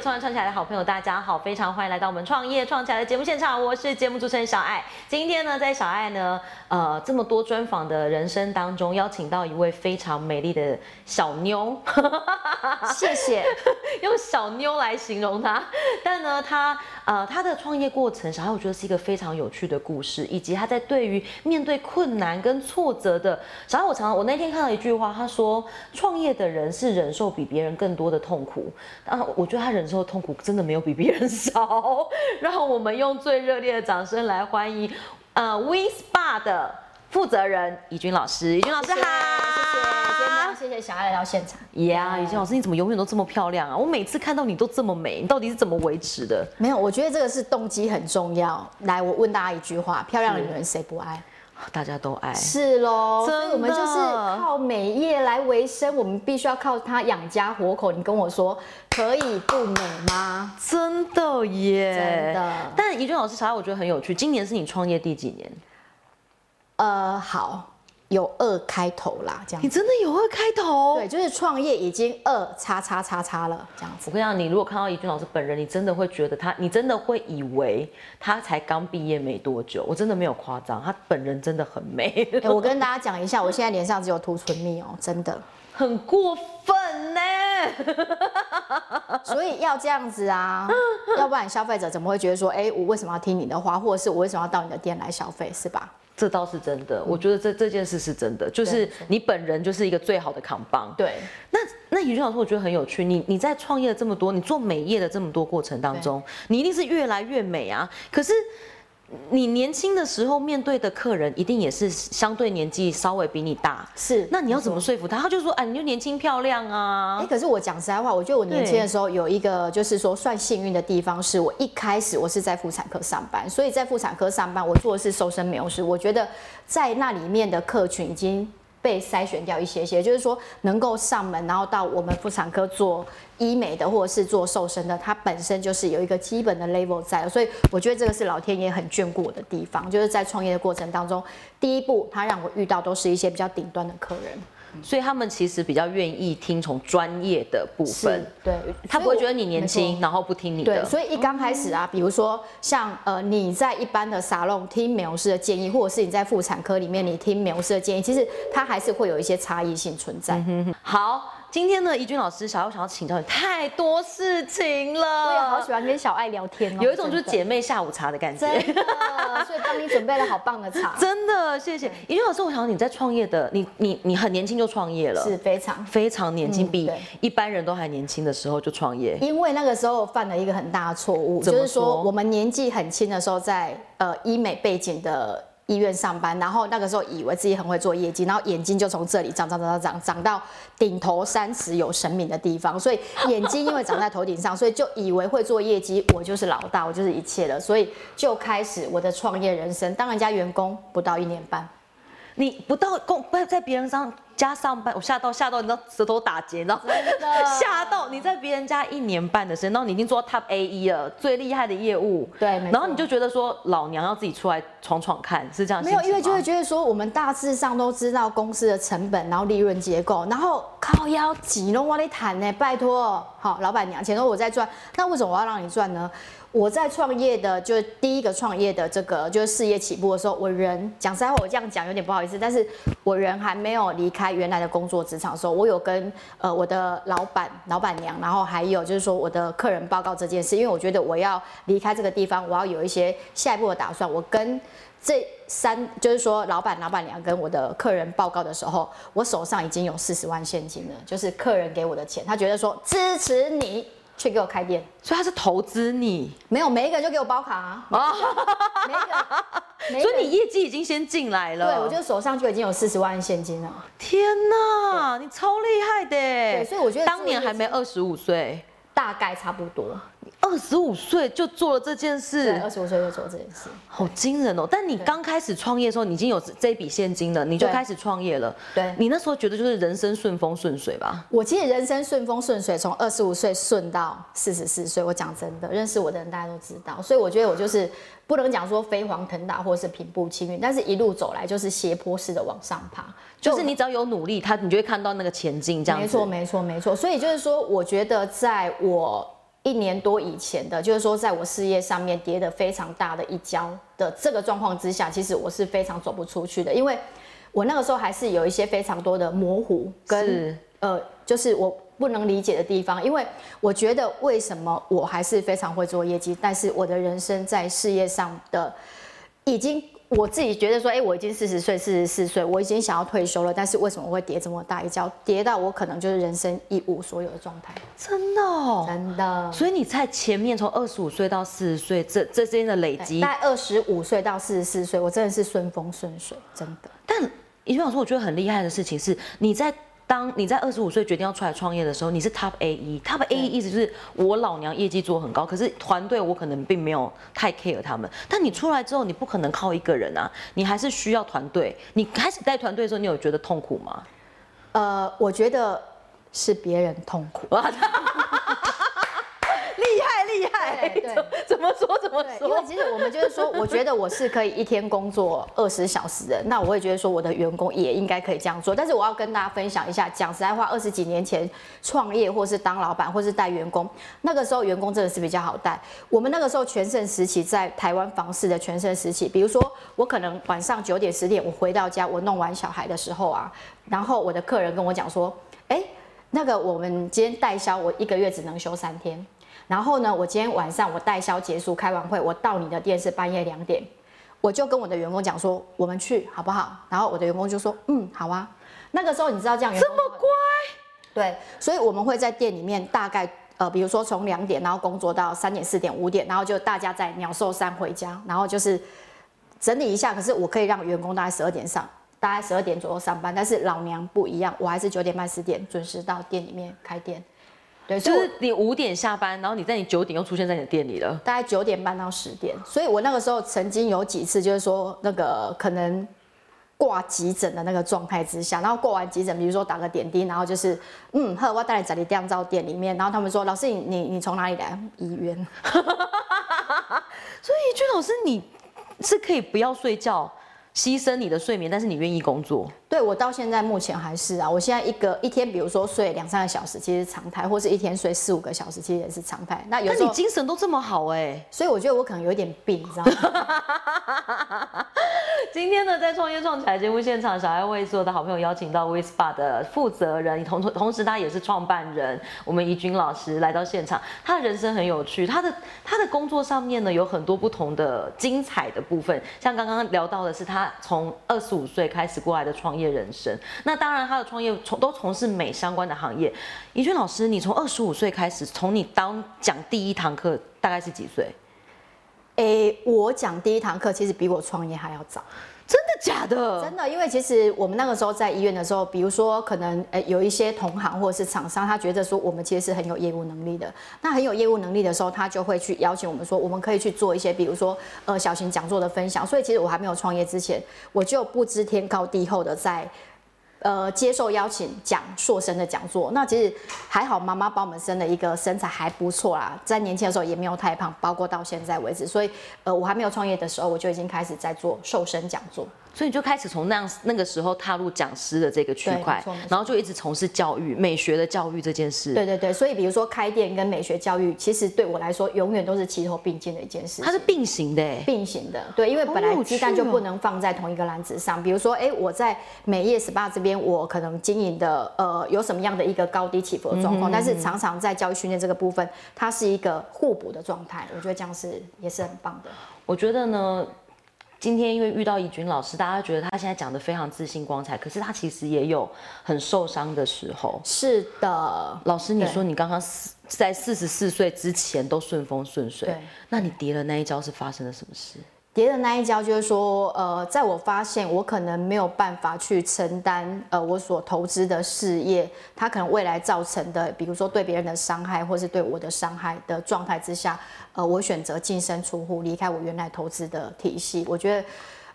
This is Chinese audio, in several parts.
创业创起来的好朋友，大家好，非常欢迎来到我们创业创起来的节目现场，我是节目主持人小爱。今天呢，在小爱呢，呃，这么多专访的人生当中，邀请到一位非常美丽的小妞，谢谢，用小妞来形容她。但呢，她呃，她的创业过程，小爱我觉得是一个非常有趣的故事，以及她在对于面对困难跟挫折的，小爱我常常我那天看到一句话，她说，创业的人是忍受比别人更多的痛苦。啊，我觉得他忍受的痛苦真的没有比别人少。让我们用最热烈的掌声来欢迎，呃，We Spa 的负责人怡君老师。怡君老师好，谢谢，今天谢谢小爱来到现场。呀，怡君老师，你怎么永远都这么漂亮啊？我每次看到你都这么美，你到底是怎么维持的？没有，我觉得这个是动机很重要。来，我问大家一句话：漂亮的女人谁不爱？大家都爱是喽，所以我们就是靠美业来维生，我们必须要靠它养家活口。你跟我说可以不美吗？真的耶，真的。但怡君老师，查我觉得很有趣。今年是你创业第几年？呃，好。有二开头啦，这样。你真的有二开头？对，就是创业已经二叉叉叉叉了，这样子。我跟你讲，你如果看到怡君老师本人，你真的会觉得他，你真的会以为他才刚毕业没多久。我真的没有夸张，他本人真的很美。我跟大家讲一下，我现在脸上只有涂唇蜜哦，真的很过分呢。所以要这样子啊，要不然消费者怎么会觉得说，哎，我为什么要听你的话，或者是我为什么要到你的店来消费，是吧？这倒是真的，我觉得这这件事是真的，就是你本人就是一个最好的扛帮。对，那那宇俊老师，我觉得很有趣。你你在创业这么多，你做美业的这么多过程当中，你一定是越来越美啊。可是。你年轻的时候面对的客人一定也是相对年纪稍微比你大，是。那你要怎么说服他？他就说，哎，你就年轻漂亮啊。哎，可是我讲实在话，我觉得我年轻的时候有一个就是说算幸运的地方，是我一开始我是在妇产科上班，所以在妇产科上班，我做的是瘦身美容师。我觉得在那里面的客群已经。被筛选掉一些些，就是说能够上门，然后到我们妇产科做医美的，或者是做瘦身的，它本身就是有一个基本的 level 在，所以我觉得这个是老天爷很眷顾我的地方，就是在创业的过程当中，第一步他让我遇到都是一些比较顶端的客人。所以他们其实比较愿意听从专业的部分，对，他不会觉得你年轻，然后不听你的。对，所以一刚开始啊，比如说像呃你在一般的沙龙听美容师的建议，或者是你在妇产科里面你听美容师的建议，其实它还是会有一些差异性存在。好。今天呢，怡君老师，小爱想要请教你太多事情了。我也好喜欢跟小爱聊天哦，有一种就是姐妹下午茶的感觉。真的，所以帮你准备了好棒的茶。真的，谢谢怡君老师。我想你在创业的，你你你很年轻就创业了，是非常非常年轻，比一般人都还年轻的时候就创业。因为那个时候犯了一个很大的错误，就是说我们年纪很轻的时候，在呃医美背景的。医院上班，然后那个时候以为自己很会做业绩，然后眼睛就从这里长长长长长到顶头三尺有神明的地方，所以眼睛因为长在头顶上，所以就以为会做业绩，我就是老大，我就是一切了，所以就开始我的创业人生。当人家员工不到一年半，你不到公不在别人上。家上班，我吓到吓到，你知道舌头打结，你知道？吓到你在别人家一年半的时间，然后你已经做到 top A E 了，最厉害的业务。对，然后你就觉得说，老娘要自己出来闯闯看，是这样。没有，因为就会觉得说，我们大致上都知道公司的成本，然后利润结构，然后靠腰挤弄我的谈呢，拜托，好，老板娘，钱都我在赚，那为什么我要让你赚呢？我在创业的，就是第一个创业的这个，就是事业起步的时候，我人讲实话，我这样讲有点不好意思，但是我人还没有离开原来的工作职场的时候，我有跟呃我的老板、老板娘，然后还有就是说我的客人报告这件事，因为我觉得我要离开这个地方，我要有一些下一步的打算。我跟这三，就是说老板、老板娘跟我的客人报告的时候，我手上已经有四十万现金了，就是客人给我的钱，他觉得说支持你。去给我开店，所以他是投资你，没有每一个人就给我包卡啊，每一个，所以你业绩已经先进来了，对我就手上就已经有四十万现金了，天哪，你超厉害的，对，所以我觉得当年还没二十五岁，大概差不多。二十五岁就做了这件事，二十五岁就做这件事，好惊人哦！但你刚开始创业的时候，你已经有这笔现金了，你就开始创业了。对，你那时候觉得就是人生顺风顺水吧？我其实人生顺风顺水，从二十五岁顺到四十四岁。我讲真的，认识我的人大家都知道，所以我觉得我就是不能讲说飞黄腾达或者是平步青云，但是一路走来就是斜坡式的往上爬。就是你只要有努力，他你就会看到那个前进这样。没错，没错，没错。所以就是说，我觉得在我。一年多以前的，就是说在我事业上面跌得非常大的一跤的这个状况之下，其实我是非常走不出去的，因为我那个时候还是有一些非常多的模糊跟呃，就是我不能理解的地方，因为我觉得为什么我还是非常会做业绩，但是我的人生在事业上的已经我自己觉得说，哎、我已经四十岁、四十四岁，我已经想要退休了，但是为什么会跌这么大一跤？跌到我可能就是人生一无所有的状态，真的哦。真的。所以你在前面从二十五岁到四十岁这这之间的累积，在二十五岁到四十四岁，我真的是顺风顺水，真的。但怡君老师，我觉得很厉害的事情是，你在当你在二十五岁决定要出来创业的时候，你是 Top A 一，Top A 一意思就是我老娘业绩做很高，可是团队我可能并没有太 care 他们。但你出来之后，你不可能靠一个人啊，你还是需要团队。你开始带团队的时候，你有觉得痛苦吗？呃，我觉得是别人痛苦。哇，厉害厉害！对对怎怎么说怎么说，因为说？其实我们就是说，我觉得我是可以一天工作二十小时的，那我也觉得说我的员工也应该可以这样做。但是我要跟大家分享一下，讲实在话，二十几年前创业或是当老板或是带员工，那个时候员工真的是比较好带。我们那个时候全盛时期，在台湾房市的全盛时期，比如说我可能晚上九点十点我回到家，我弄完小孩的时候啊，然后我的客人跟我讲说，哎，那个我们今天代销，我一个月只能休三天。然后呢，我今天晚上我代销结束开完会，我到你的店是半夜两点，我就跟我的员工讲说，我们去好不好？然后我的员工就说，嗯，好啊。那个时候你知道这样员工这么乖，对，所以我们会在店里面大概呃，比如说从两点，然后工作到三点、四点、五点，然后就大家在鸟兽山回家，然后就是整理一下。可是我可以让员工大概十二点上，大概十二点左右上班，但是老娘不一样，我还是九点半、十点准时到店里面开店。对，就是你五点下班，然后你在你九点又出现在你的店里了。大概九点半到十点，所以我那个时候曾经有几次就是说那个可能挂急诊的那个状态之下，然后过完急诊，比如说打个点滴，然后就是嗯，呵，我带你在你酿造店里面，然后他们说老师你你你从哪里来？医院。所以怡君老师，你是可以不要睡觉，牺牲你的睡眠，但是你愿意工作。对我到现在目前还是啊，我现在一个一天，比如说睡两三个小时，其实常态，或是一天睡四五个小时，其实也是常态。那有时候，那你精神都这么好哎、所以我觉得我可能有一点病，你知道吗？今天呢，在创业创起来节目现场，小爱为所有的好朋友邀请到 WeSpa 的负责人，同同时他也是创办人，我们怡君老师来到现场。他的人生很有趣，他的他的工作上面呢有很多不同的精彩的部分，像刚刚聊到的是他从二十五岁开始过来的创业业人生。那当然，他的创业从都从事美相关的行业。怡君老师，你从二十五岁开始，从你当讲第一堂课大概是几岁？诶、我讲第一堂课其实比我创业还要早。真的假的？真的，因为其实我们那个时候在医院的时候，比如说可能呃有一些同行或者是厂商，他觉得说我们其实是很有业务能力的。那很有业务能力的时候，他就会去邀请我们说，我们可以去做一些，比如说呃小型讲座的分享。所以其实我还没有创业之前，我就不知天高地厚的在。呃，接受邀请讲硕生的讲座，那其实还好，妈妈帮我们生了一个身材还不错啦，在年轻的时候也没有太胖，包括到现在为止，所以呃，我还没有创业的时候，我就已经开始在做瘦身讲座。所以你就开始从那样那个时候踏入讲师的这个区块然后就一直从事教育、美学的教育这件事。对对对，所以比如说开店跟美学教育，其实对我来说永远都是齐头并进的一件事。它是并行的哎。并行的，对，因为本来鸡蛋就不能放在同一个篮子上。比如说，哎，我在美业 SPA 这边，我可能经营的呃有什么样的一个高低起伏的状嗯况，但是常常在教育训练这个部分，它是一个互补的状态。我觉得这样是也是很棒的。我觉得呢，今天因为遇到怡君老师，大家觉得他现在讲的非常自信光彩，可是他其实也有很受伤的时候。是的，老师，你说你刚刚四在四十四岁之前都顺风顺水对，那你跌了那一跤是发生了什么事？跌的那一跤就是说，呃，在我发现我可能没有办法去承担，呃，我所投资的事业，它可能未来造成的，比如说对别人的伤害，或是对我的伤害的状态之下，呃，我选择净身出户，离开我原来投资的体系。我觉得，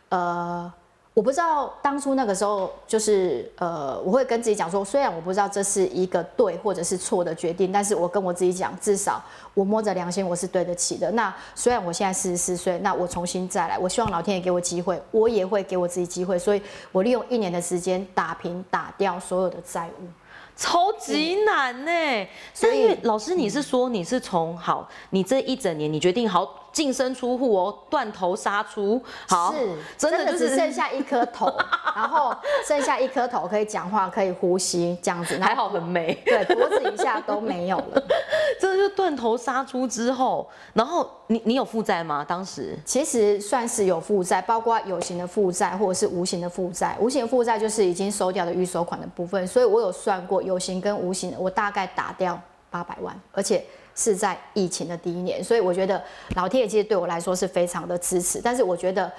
呃，我不知道当初那个时候，就是呃，我会跟自己讲说，虽然我不知道这是一个对或者是错的决定，但是我跟我自己讲，至少我摸着良心，我是对得起的。那虽然我现在四十四岁，那我重新再来，我希望老天爷给我机会，我也会给我自己机会，所以我利用一年的时间打平打掉所有的债务。超级难呢。所以老师，你是说你是从好，你这一整年你决定好。净身出户哦，断头杀出，好，是真的只剩下一颗头，然后剩下一颗头可以讲话，可以呼吸，这样子还好很美，对，脖子以下都没有了。这就断头杀出之后，然后你你有负债吗？当时其实算是有负债，包括有形的负债或者是无形的负债。无形的负债就是已经收掉的预收款的部分，所以我有算过有形跟无形的，我大概打掉八百万，而且。是在疫情的第一年，所以我觉得老天爷其实对我来说是非常的支持。但是我觉得，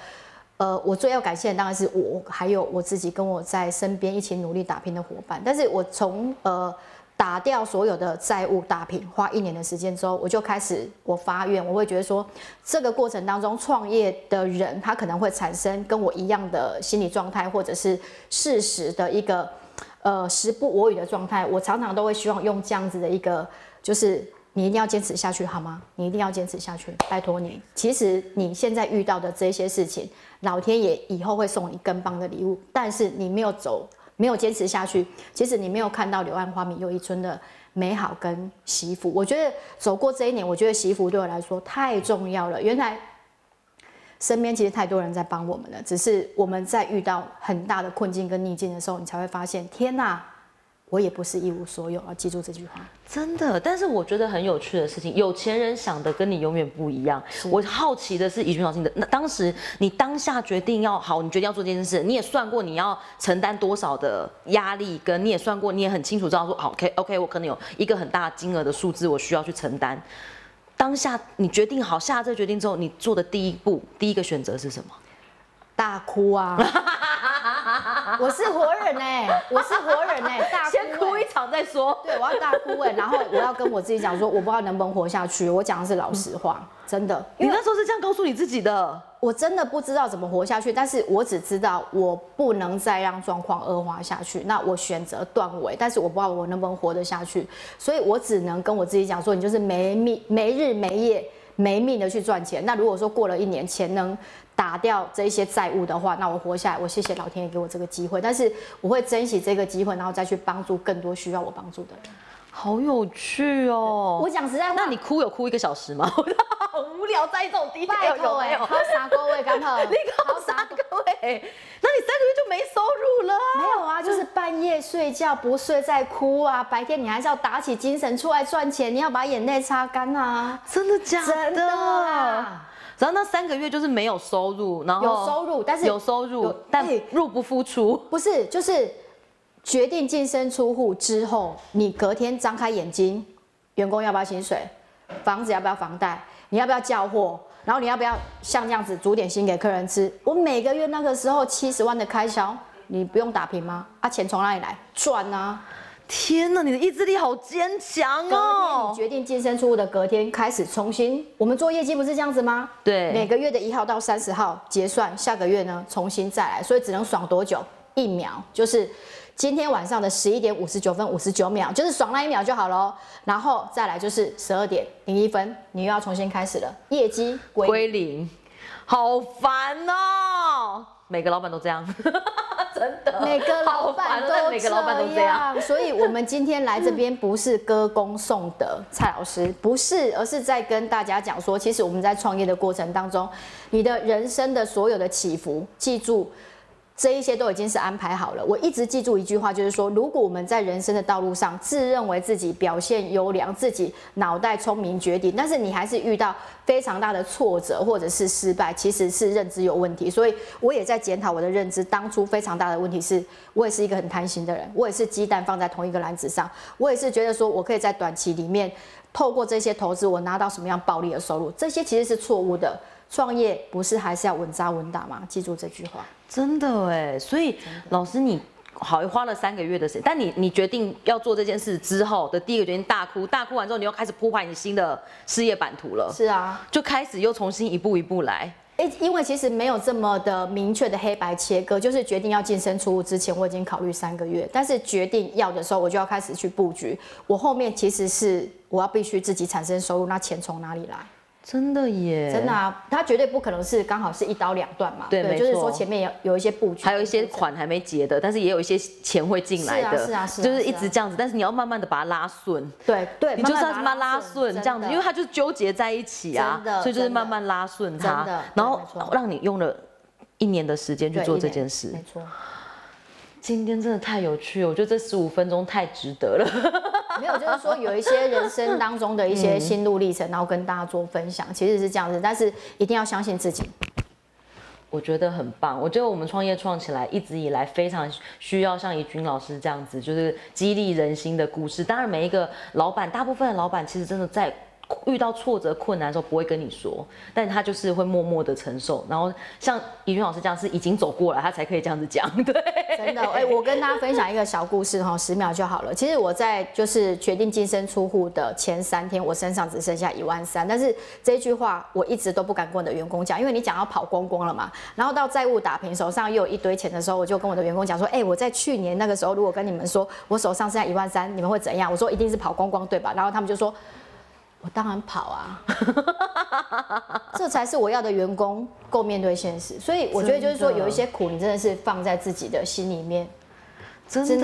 呃，我最要感谢的当然是我，还有我自己跟我在身边一起努力打拼的伙伴。但是我从呃打掉所有的债务打拼，花一年的时间之后，我就开始我发愿，我会觉得说，这个过程当中创业的人他可能会产生跟我一样的心理状态，或者是事实的一个呃时不我与的状态。我常常都会希望用这样子的一个就是。你一定要坚持下去，好吗？你一定要坚持下去，拜托你。其实你现在遇到的这些事情，老天爷以后会送你更棒的礼物。但是你没有走，没有坚持下去，其实你没有看到柳暗花明又一村的美好跟媳妇。我觉得走过这一年，我觉得媳妇对我来说太重要了。原来身边其实太多人在帮我们了，只是我们在遇到很大的困境跟逆境的时候，你才会发现，天哪！我也不是一无所有，要记住这句话。真的，但是我觉得很有趣的事情，有钱人想的跟你永远不一样。我好奇的是，以君老师的那当时你当下决定要好，你决定要做这件事，你也算过你要承担多少的压力，跟你也算过，你也很清楚知道说，好，OK OK，我可能有一个很大金额的数字，我需要去承担。当下你决定好下这个决定之后，你做的第一步，第一个选择是什么？大哭啊！我是活人哎，我是活人哎，大先哭一场再说。对，我要大哭哎，然后我要跟我自己讲说，我不知道能不能活下去。我讲的是老实话，真的。你那时候是这样告诉你自己的？我真的不知道怎么活下去，但是我只知道我不能再让状况恶化下去。那我选择断尾，但是我不知道我能不能活得下去，所以我只能跟我自己讲说，你就是没命、没日没夜、没命的去赚钱。那如果说过了一年，钱能。打掉这一些债务的话，那我活下来，我谢谢老天爷给我这个机会。但是我会珍惜这个机会，然后再去帮助更多需要我帮助的人。好有趣哦！我讲实在话，那你哭有哭一个小时吗？好无聊，在这种地方有没有？好傻各位，刚好 你好傻各位，那你三个月就没收入了？没有啊，就是半夜睡觉不睡再哭啊，白天你还是要打起精神出来赚钱，你要把眼泪擦干啊！真的假的？真的。然后那三个月就是没有收入，然后有收入，但是有收入，但入不敷出。不是，就是决定净身出户之后，你隔天张开眼睛，员工要不要薪水？房子要不要房贷？你要不要交货？然后你要不要像这样子煮点心给客人吃？我每个月那个时候七十万的开销，你不用打平吗？啊，钱从哪里来？赚啊！天呐，你的意志力好坚强哦！隔天你决定净身出户的隔天开始重新，我们做业绩不是这样子吗？对，每个月的一号到三十号结算，下个月呢重新再来，所以只能爽多久？一秒，就是今天晚上的十一点五十九分五十九秒，就是爽那一秒就好了。然后再来就是十二点零一分，你又要重新开始了，业绩归零，好烦哦！每个老板都这样。真的，每个老板都每个老板都这样，所以我们今天来这边不是歌功颂德，蔡老师不是，而是在跟大家讲说，其实我们在创业的过程当中，你的人生的所有的起伏，记住。这一些都已经是安排好了。我一直记住一句话，就是说，如果我们在人生的道路上自认为自己表现优良，自己脑袋聪明绝顶，但是你还是遇到非常大的挫折或者是失败，其实是认知有问题。所以我也在检讨我的认知。当初非常大的问题是我也是一个很贪心的人，我也是鸡蛋放在同一个篮子上，我也是觉得说我可以在短期里面透过这些投资，我拿到什么样暴利的收入，这些其实是错误的。创业不是还是要稳扎稳打吗？记住这句话。真的哎，所以老师你好花了三个月的时间，但你你决定要做这件事之后的第一个决定大哭，大哭完之后你又开始铺排你新的事业版图了。是啊，就开始又重新一步一步来。哎，因为其实没有这么的明确的黑白切割，就是决定要净身出户之前，我已经考虑三个月，但是决定要的时候，我就要开始去布局。我后面其实是我要必须自己产生收入，那钱从哪里来？真的耶，真的啊，他绝对不可能是刚好是一刀两断嘛。对没就是说前面有有一些布局，还有一些款还没结的，但是也有一些钱会进来的，是啊是啊是啊就是一直这样子，但是你要慢慢的把它拉顺，对对，你就是要把慢慢拉顺这样子，因为它就是纠结在一起啊所以就是慢慢拉顺它然后让你用了一年的时间去做这件事。没。错。今天真的太有趣了，我觉得这十五分钟太值得了。没有，就是说有一些人生当中的一嗯些心路历程，然后跟大家做分享，其实是这样子，但是一定要相信自己。我觉得很棒。我觉得我们创业创起来，一直以来非常需要像怡君老师这样子，就是激励人心的故事。当然，每一个老板，大部分的老板其实真的在。遇到挫折困难的时候不会跟你说，但他就是会默默的承受。然后像怡君老师这样是已经走过来，他才可以这样子讲。对，真的，哎、我跟大家分享一个小故事哈，十秒就好了。其实我在就是决定净身出户的前三天，我身上只剩下一万三，但是这句话我一直都不敢跟我的员工讲，因为你讲要跑光光了嘛。然后到债务打平，手上又有一堆钱的时候，我就跟我的员工讲说，哎、我在去年那个时候，如果跟你们说我手上剩下一万三，你们会怎样？我说一定是跑光光，对吧？然后他们就说。我当然跑啊，这才是我要的员工够面对现实。所以我觉得就是说，有一些苦，你真的是放在自己的心里面。真的，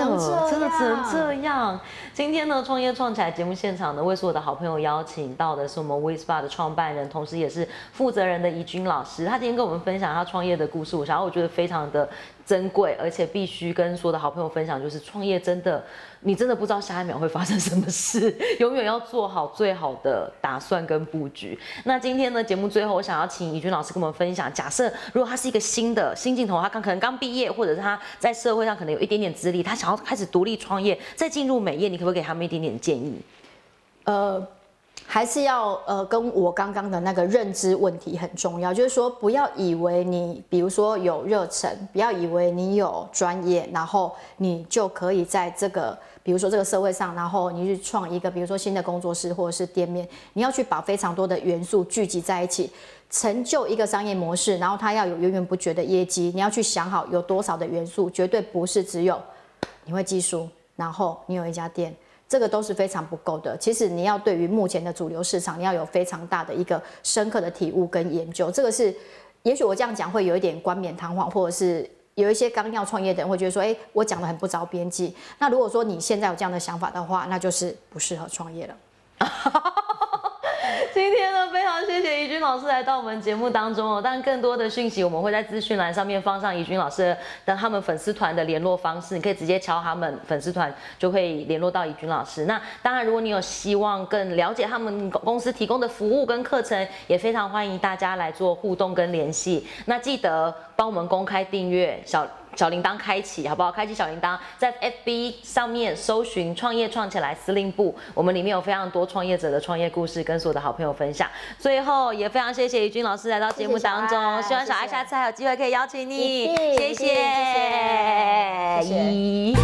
真的只能样这样。今天呢，创业创起来节目现场呢，为所有的好朋友邀请到的是我们 WeSpa 的创办人，同时也是负责人的怡君老师。他今天跟我们分享他创业的故事，然后我觉得非常的珍贵，而且必须跟所有的好朋友分享，就是创业真的，你真的不知道下一秒会发生什么事，永远要做好最好的打算跟布局。那今天呢，节目最后我想要请怡君老师跟我们分享，假设如果他是一个新的新镜头，他刚可能刚毕业，或者是他在社会上可能有一点点资历，他想要开始独立创业，再进入美业，你可不可以给他们一点点建议？呃，还是要呃，跟我刚刚的那个认知问题很重要，就是说不要以为你，比如说有热忱，不要以为你有专业，然后你就可以在这个。比如说这个社会上，然后你去创一个，比如说新的工作室或者是店面，你要去把非常多的元素聚集在一起，成就一个商业模式，然后它要有源源不绝的业绩。你要去想好有多少的元素，绝对不是只有你会技术，然后你有一家店，这个都是非常不够的。其实你要对于目前的主流市场，你要有非常大的一个深刻的体悟跟研究。这个是，也许我这样讲会有一点冠冕堂皇，或者是有一些刚要创业的人会觉得说，哎，我讲的很不着边际。那如果说你现在有这样的想法的话，那就是不适合创业了。今天呢，非常谢谢怡君老师来到我们节目当中哦。但更多的讯息，我们会在资讯栏上面放上怡君老师的他们粉丝团的联络方式，你可以直接敲他们粉丝团，就可以联络到怡君老师。那当然，如果你有希望更了解他们公司提供的服务跟课程，也非常欢迎大家来做互动跟联系。那记得帮我们公开订阅小。小铃铛开启，好不好？开启小铃铛，在 FB 上面搜寻“创业创起来司令部”，我们里面有非常多创业者的创业故事，跟所有的好朋友分享。最后，也非常谢谢怡君老师来到节目当中，希望小爱下次还有机会可以邀请你谢谢，谢谢谢谢一